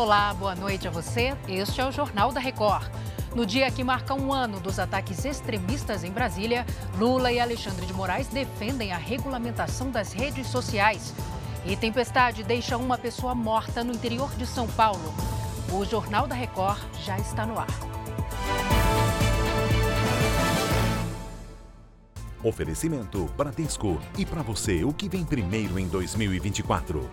Olá, boa noite a você. Este é o Jornal da Record. No dia que marca um ano dos ataques extremistas em Brasília, Lula e Alexandre de Moraes defendem a regulamentação das redes sociais. E tempestade deixa uma pessoa morta no interior de São Paulo. O Jornal da Record já está no ar. Oferecimento Bradesco. E para você, o que vem primeiro em 2024?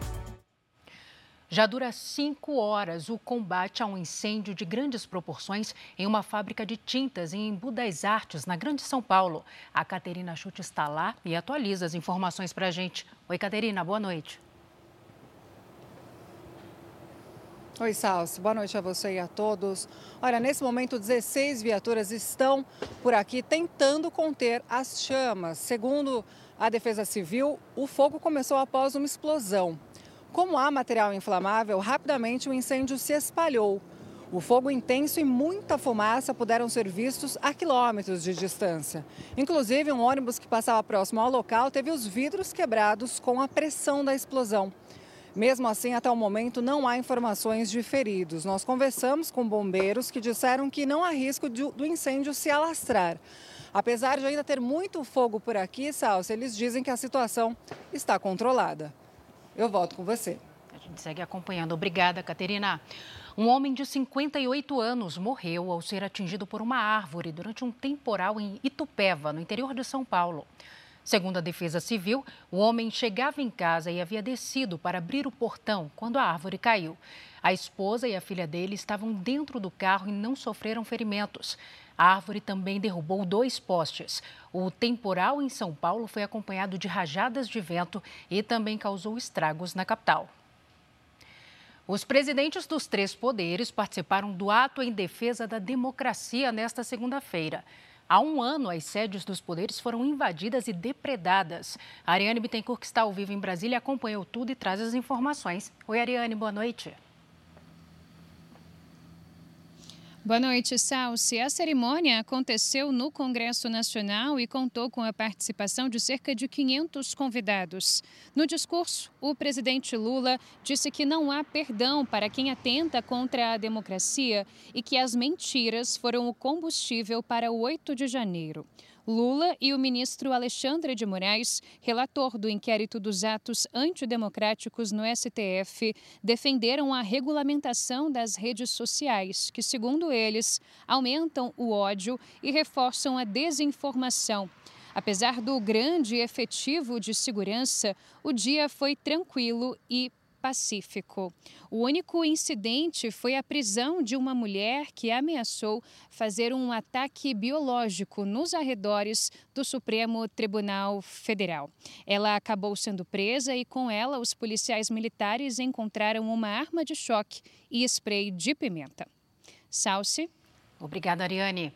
Já dura cinco horas o combate a um incêndio de grandes proporções em uma fábrica de tintas em Embu das Artes, na Grande São Paulo. A Caterina Chute está lá e atualiza as informações para a gente. Oi, Caterina, boa noite. Oi, Salsi. Boa noite a você e a todos. Olha, nesse momento, 16 viaturas estão por aqui tentando conter as chamas. Segundo a Defesa Civil, o fogo começou após uma explosão. Como há material inflamável, rapidamente o incêndio se espalhou. O fogo intenso e muita fumaça puderam ser vistos a quilômetros de distância. Inclusive, um ônibus que passava próximo ao local teve os vidros quebrados com a pressão da explosão. Mesmo assim, até o momento não há informações de feridos. Nós conversamos com bombeiros que disseram que não há risco do incêndio se alastrar. Apesar de ainda ter muito fogo por aqui, Salsa, eles dizem que a situação está controlada. Eu volto com você. A gente segue acompanhando. Obrigada, Caterina. Um homem de 58 anos morreu ao ser atingido por uma árvore durante um temporal em Itupeva, no interior de São Paulo. Segundo a Defesa Civil, o homem chegava em casa e havia descido para abrir o portão quando a árvore caiu. A esposa e a filha dele estavam dentro do carro e não sofreram ferimentos. A árvore também derrubou dois postes. O temporal em São Paulo foi acompanhado de rajadas de vento e também causou estragos na capital. Os presidentes dos três poderes participaram do ato em defesa da democracia nesta segunda-feira. Há um ano, as sedes dos poderes foram invadidas e depredadas. A Ariane Bittencourt, que está ao vivo em Brasília, acompanhou tudo e traz as informações. Oi, Ariane, boa noite. Boa noite, Salsi. A cerimônia aconteceu no Congresso Nacional e contou com a participação de cerca de 500 convidados. No discurso, o presidente Lula disse que não há perdão para quem atenta contra a democracia e que as mentiras foram o combustível para o 8 de janeiro. Lula e o ministro Alexandre de Moraes, relator do inquérito dos atos antidemocráticos no STF, defenderam a regulamentação das redes sociais, que, segundo eles, aumentam o ódio e reforçam a desinformação. Apesar do grande efetivo de segurança, o dia foi tranquilo e Pacífico. O único incidente foi a prisão de uma mulher que ameaçou fazer um ataque biológico nos arredores do Supremo Tribunal Federal. Ela acabou sendo presa e, com ela, os policiais militares encontraram uma arma de choque e spray de pimenta. Salce. Obrigada, Ariane.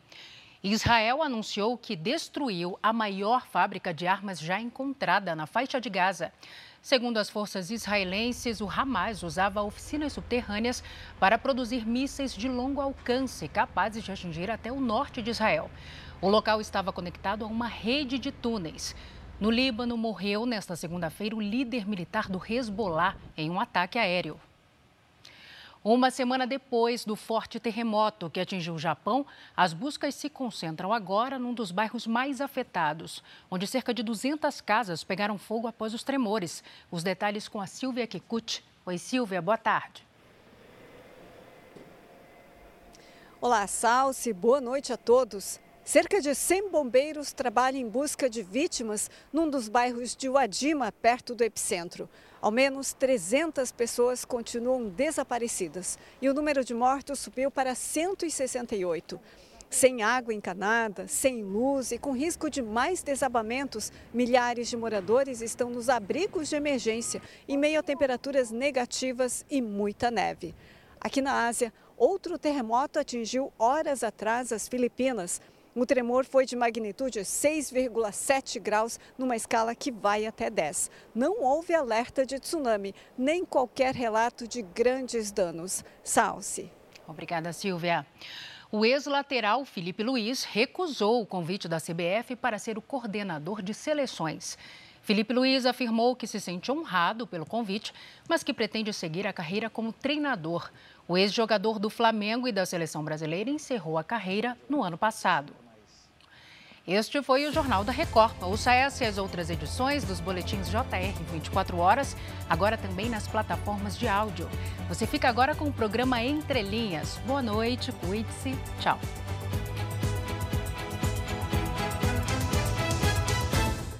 Israel anunciou que destruiu a maior fábrica de armas já encontrada na faixa de Gaza. Segundo as forças israelenses, o Hamas usava oficinas subterrâneas para produzir mísseis de longo alcance, capazes de atingir até o norte de Israel. O local estava conectado a uma rede de túneis. No Líbano, morreu nesta segunda-feira o líder militar do Hezbollah em um ataque aéreo. Uma semana depois do forte terremoto que atingiu o Japão, as buscas se concentram agora num dos bairros mais afetados, onde cerca de 200 casas pegaram fogo após os tremores. Os detalhes com a Silvia Kikuchi. Oi, Silvia, boa tarde. Olá, Salsi, boa noite a todos. Cerca de 100 bombeiros trabalham em busca de vítimas num dos bairros de Uadima, perto do epicentro. Ao menos 300 pessoas continuam desaparecidas e o número de mortos subiu para 168. Sem água encanada, sem luz e com risco de mais desabamentos, milhares de moradores estão nos abrigos de emergência em meio a temperaturas negativas e muita neve. Aqui na Ásia, outro terremoto atingiu horas atrás as Filipinas. O tremor foi de magnitude 6,7 graus, numa escala que vai até 10. Não houve alerta de tsunami, nem qualquer relato de grandes danos. Salce. Obrigada, Silvia. O ex-lateral Felipe Luiz recusou o convite da CBF para ser o coordenador de seleções. Felipe Luiz afirmou que se sente honrado pelo convite, mas que pretende seguir a carreira como treinador. O ex-jogador do Flamengo e da seleção brasileira encerrou a carreira no ano passado. Este foi o Jornal da Record. Ouça essa e as outras edições dos boletins JR 24 horas, agora também nas plataformas de áudio. Você fica agora com o programa Entre Linhas. Boa noite, cuide-se. Tchau.